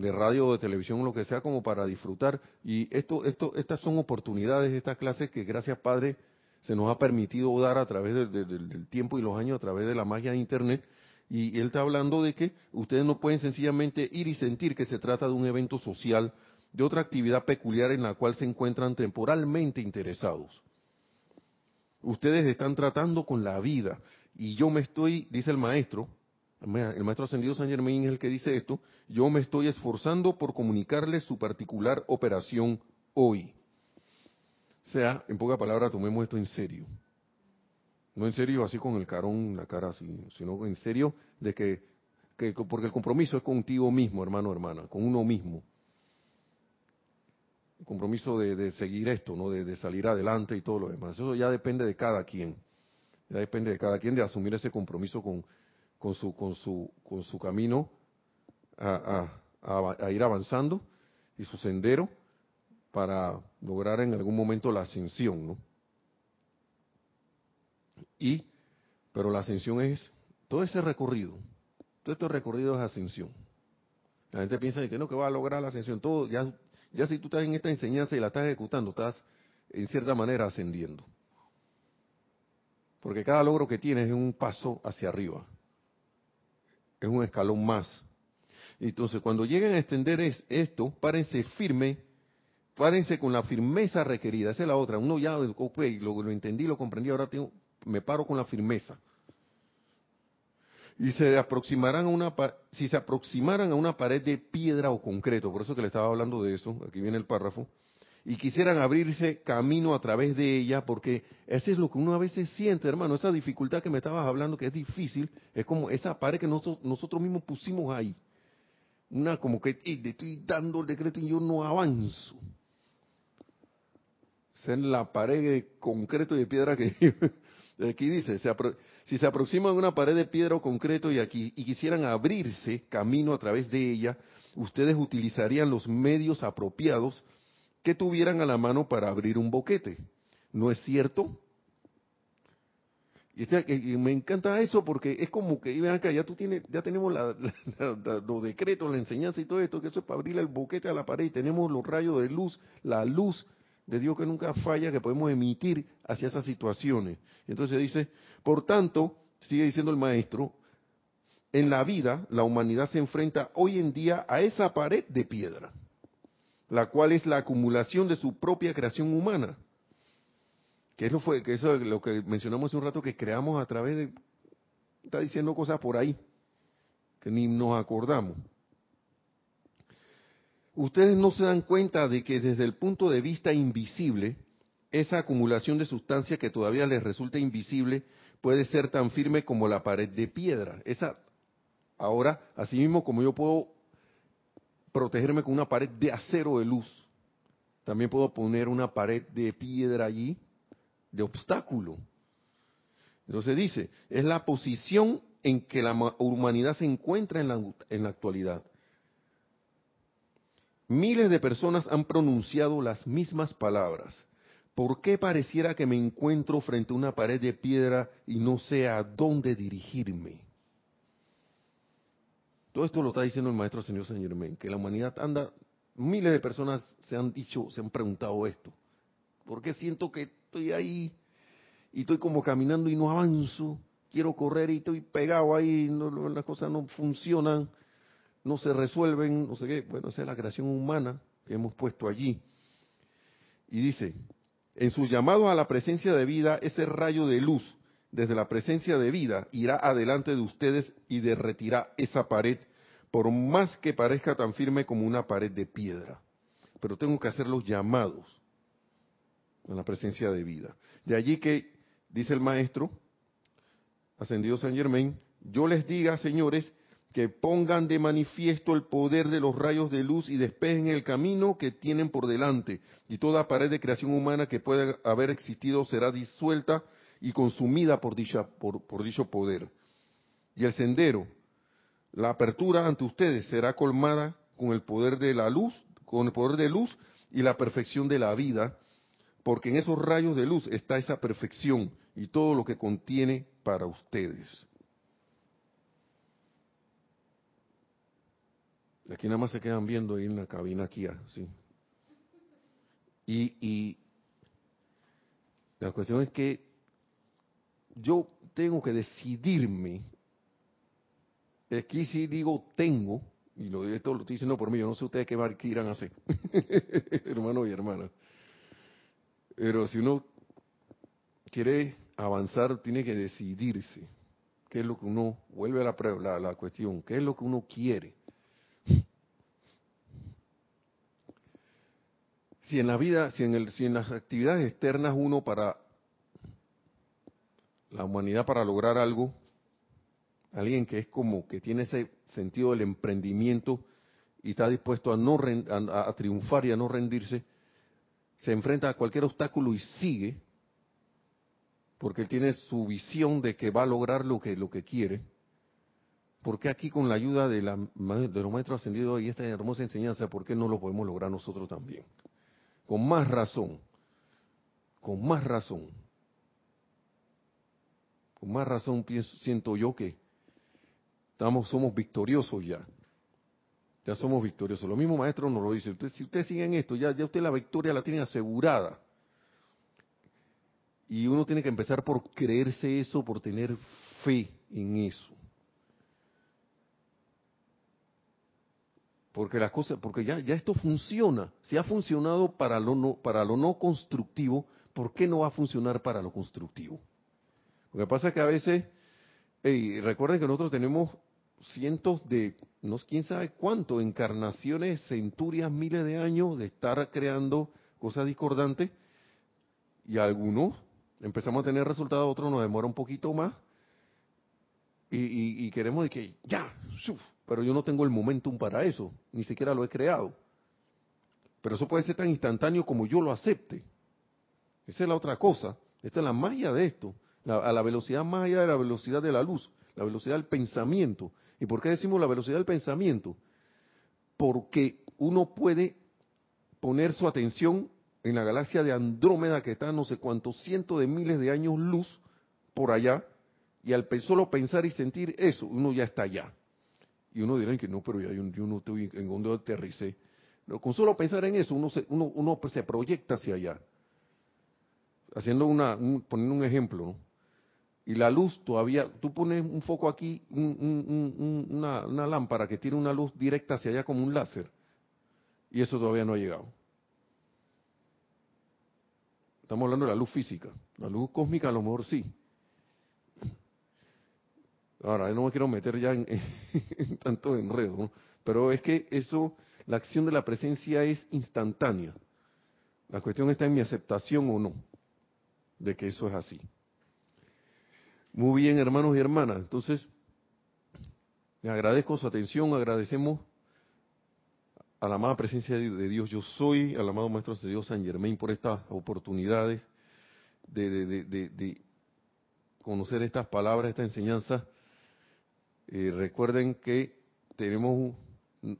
de radio o de televisión lo que sea como para disfrutar y esto esto estas son oportunidades estas clases que gracias padre se nos ha permitido dar a través del tiempo y los años a través de la magia de internet y él está hablando de que ustedes no pueden sencillamente ir y sentir que se trata de un evento social, de otra actividad peculiar en la cual se encuentran temporalmente interesados. Ustedes están tratando con la vida. Y yo me estoy, dice el maestro, el maestro ascendido San Germain es el que dice esto, yo me estoy esforzando por comunicarles su particular operación hoy. O sea, en pocas palabras, tomemos esto en serio. No en serio así con el carón, la cara sino en serio de que, porque el compromiso es contigo mismo, hermano, hermana, con uno mismo. El compromiso de, seguir esto, ¿no? De, salir adelante y todo lo demás. Eso ya depende de cada quien. Ya depende de cada quien de asumir ese compromiso con, con, su, con, su, con su camino a, ir avanzando y su sendero para lograr en algún momento la ascensión, ¿no? Y, pero la ascensión es todo ese recorrido, todo este recorrido es ascensión. La gente piensa que no, que va a lograr la ascensión. Todo, ya, ya si tú estás en esta enseñanza y la estás ejecutando, estás en cierta manera ascendiendo. Porque cada logro que tienes es un paso hacia arriba. Es un escalón más. Entonces, cuando lleguen a extender esto, párense firme, párense con la firmeza requerida. Esa es la otra. Uno ya, lo entendí, lo comprendí, ahora tengo, me paro con la firmeza. Y se aproximarán a una, si se aproximaran a una pared de piedra o concreto, por eso que le estaba hablando de eso, aquí viene el párrafo, y quisieran abrirse camino a través de ella, porque eso es lo que uno a veces siente, hermano, esa dificultad que me estabas hablando, que es difícil, es como esa pared que nosotros, mismos pusimos ahí. Una como que estoy dando el decreto y yo no avanzo. es la pared de concreto y de piedra que *laughs* Aquí dice, si se aproximan a una pared de piedra o concreto y, aquí, y quisieran abrirse camino a través de ella, ustedes utilizarían los medios apropiados que tuvieran a la mano para abrir un boquete. ¿No es cierto? Y, este, me encanta eso porque es como que, ven acá, ya tú tienes, ya tenemos *laughs* los decretos, la enseñanza y todo esto, que eso es para abrir el boquete a la pared y tenemos los rayos de luz, la luz de Dios que nunca falla que podemos emitir hacia esas situaciones. Entonces dice, por tanto, sigue diciendo el maestro, en la vida la humanidad se enfrenta hoy en día a esa pared de piedra, la cual es la acumulación de su propia creación humana. Que eso fue, que eso es lo que mencionamos hace un rato que creamos a través de está diciendo cosas por ahí que ni nos acordamos. ustedes no se dan cuenta de que desde el punto de vista invisible, esa acumulación de sustancia que todavía les resulta invisible puede ser tan firme como la pared de piedra. Esa, ahora, así mismo como yo puedo protegerme con una pared de acero de luz, también puedo poner una pared de piedra allí, de obstáculo. Entonces dice, es la posición en que la humanidad se encuentra en la, en la actualidad. Miles de personas han pronunciado las mismas palabras. ¿Por qué pareciera que me encuentro frente a una pared de piedra y no sé a dónde dirigirme? Todo esto lo está diciendo el maestro señor Saint Germain, que la humanidad anda, miles de personas se han dicho, se han preguntado esto. ¿Por qué siento que estoy ahí y estoy como caminando y no avanzo? Quiero correr y estoy pegado ahí, las cosas no funcionan, no se resuelven, no sé qué. Bueno, esa es la creación humana que hemos puesto allí. Y dice, en su llamado a la presencia de vida, ese rayo de luz desde la presencia de vida irá adelante de ustedes y derretirá esa pared, por más que parezca tan firme como una pared de piedra. Pero tengo que hacer los llamados a la presencia de vida. De allí que, dice el maestro, ascendido San Germain, yo les diga, señores, que pongan de manifiesto el poder de los rayos de luz y despejen el camino que tienen por delante, y toda pared de creación humana que pueda haber existido será disuelta y consumida por, dicha, por, dicho poder. Y el sendero, la apertura ante ustedes será colmada con el poder de la luz, con el poder de luz y la perfección de la vida, porque en esos rayos de luz está esa perfección y todo lo que contiene para ustedes. Aquí nada más se quedan viendo ahí en la cabina aquí, así. Ah, y, y la cuestión es que yo tengo que decidirme. Aquí sí digo tengo, y lo, esto lo estoy diciendo por mí, yo no sé ustedes qué, irán a hacer, *laughs* hermano y hermana. Pero si uno quiere avanzar, tiene que decidirse qué es lo que uno, vuelve a la, la cuestión, qué es lo que uno quiere. si en la vida, si en, el, si en las actividades externas uno para la humanidad para lograr algo, alguien que es como que tiene ese sentido del emprendimiento y está dispuesto a no a, triunfar y a no rendirse, se enfrenta a cualquier obstáculo y sigue, porque él tiene su visión de que va a lograr lo que lo que quiere. Porque aquí con la ayuda de, la, de los maestros ascendidos y esta hermosa enseñanza, ¿por qué no lo podemos lograr nosotros también? Con más razón, con más razón, con más razón siento yo que estamos, somos victoriosos ya. Ya somos victoriosos. Lo mismo maestro nos lo dice. si ustedes siguen esto, ya, ya usted la victoria la tiene asegurada. Y uno tiene que empezar por creerse eso, por tener fe en eso. porque las cosas, porque ya, ya esto funciona. Si ha funcionado para lo no, para lo no constructivo, ¿por qué no va a funcionar para lo constructivo? Lo que pasa es que a veces, hey, recuerden que nosotros tenemos cientos de, no quién sabe cuánto, encarnaciones, centurias, miles de años de estar creando cosas discordantes, y algunos empezamos a tener resultados, otros nos demora un poquito más, y, queremos que ya, pero yo no tengo el momentum para eso, ni siquiera lo he creado. Pero eso puede ser tan instantáneo como yo lo acepte. Esa es la otra cosa. Esta es la magia de esto. A la velocidad más allá de la velocidad de la luz, la velocidad del pensamiento. ¿Y por qué decimos la velocidad del pensamiento? Porque uno puede poner su atención en la galaxia de Andrómeda que está no sé cuántos cientos de miles de años luz por allá, y al solo pensar y sentir eso, uno ya está allá. Y uno dirá que no, pero ya yo, no estoy en donde aterricé. Pero con solo pensar en eso, uno se, uno, uno se proyecta hacia allá. Haciendo una, poniendo un ejemplo, Y la luz todavía, tú pones un foco aquí, una, una lámpara que tiene una luz directa hacia allá como un láser. Y eso todavía no ha llegado. Estamos hablando de la luz física. La luz cósmica a lo mejor sí, Ahora, no me quiero meter ya en, *laughs* tanto enredo, pero es que eso, la acción de la presencia es instantánea. La cuestión está en mi aceptación o no de que eso es así. Muy bien, hermanos y hermanas. Entonces, le agradezco su atención, agradecemos a la amada presencia de Dios yo soy, al amado Maestro de Dios San Germain por estas oportunidades de, conocer estas palabras, esta enseñanza. Eh, recuerden que tenemos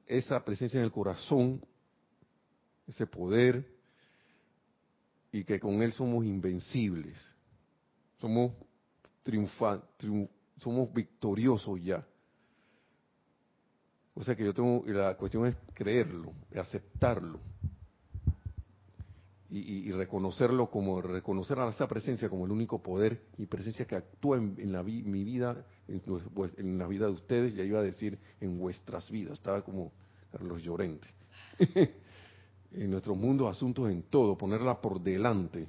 esa presencia en el corazón, ese poder, y que con él somos invencibles. Somos triunfa, somos victoriosos ya. O sea que yo tengo, la cuestión es creerlo, aceptarlo. Y, reconocerlo como, reconocer a esa presencia como el único poder y presencia que actúa en, la mi vida, en, pues, en, la vida de ustedes, ya iba a decir en vuestras vidas, estaba como Carlos Llorente. *laughs* en nuestro mundo, asuntos en todo, ponerla por delante,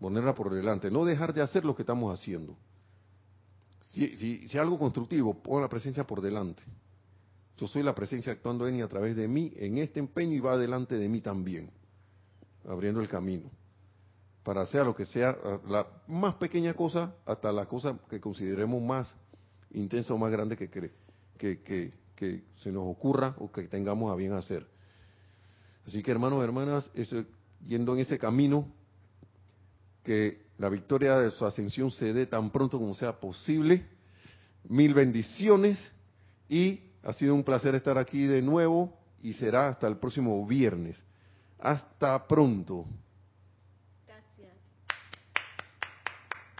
ponerla por delante, no dejar de hacer lo que estamos haciendo. Si, si, algo constructivo, pon la presencia por delante. Yo soy la presencia actuando en y a través de mí en este empeño y va delante de mí también, abriendo el camino. Para hacer lo que sea, la más pequeña cosa hasta la cosa que consideremos más intensa o más grande que, que, que, que se nos ocurra o que tengamos a bien hacer. Así que hermanos hermanas, yendo en ese camino, que la victoria de su ascensión se dé tan pronto como sea posible. Mil bendiciones y ha sido un placer estar aquí de nuevo y será hasta el próximo viernes. Hasta pronto.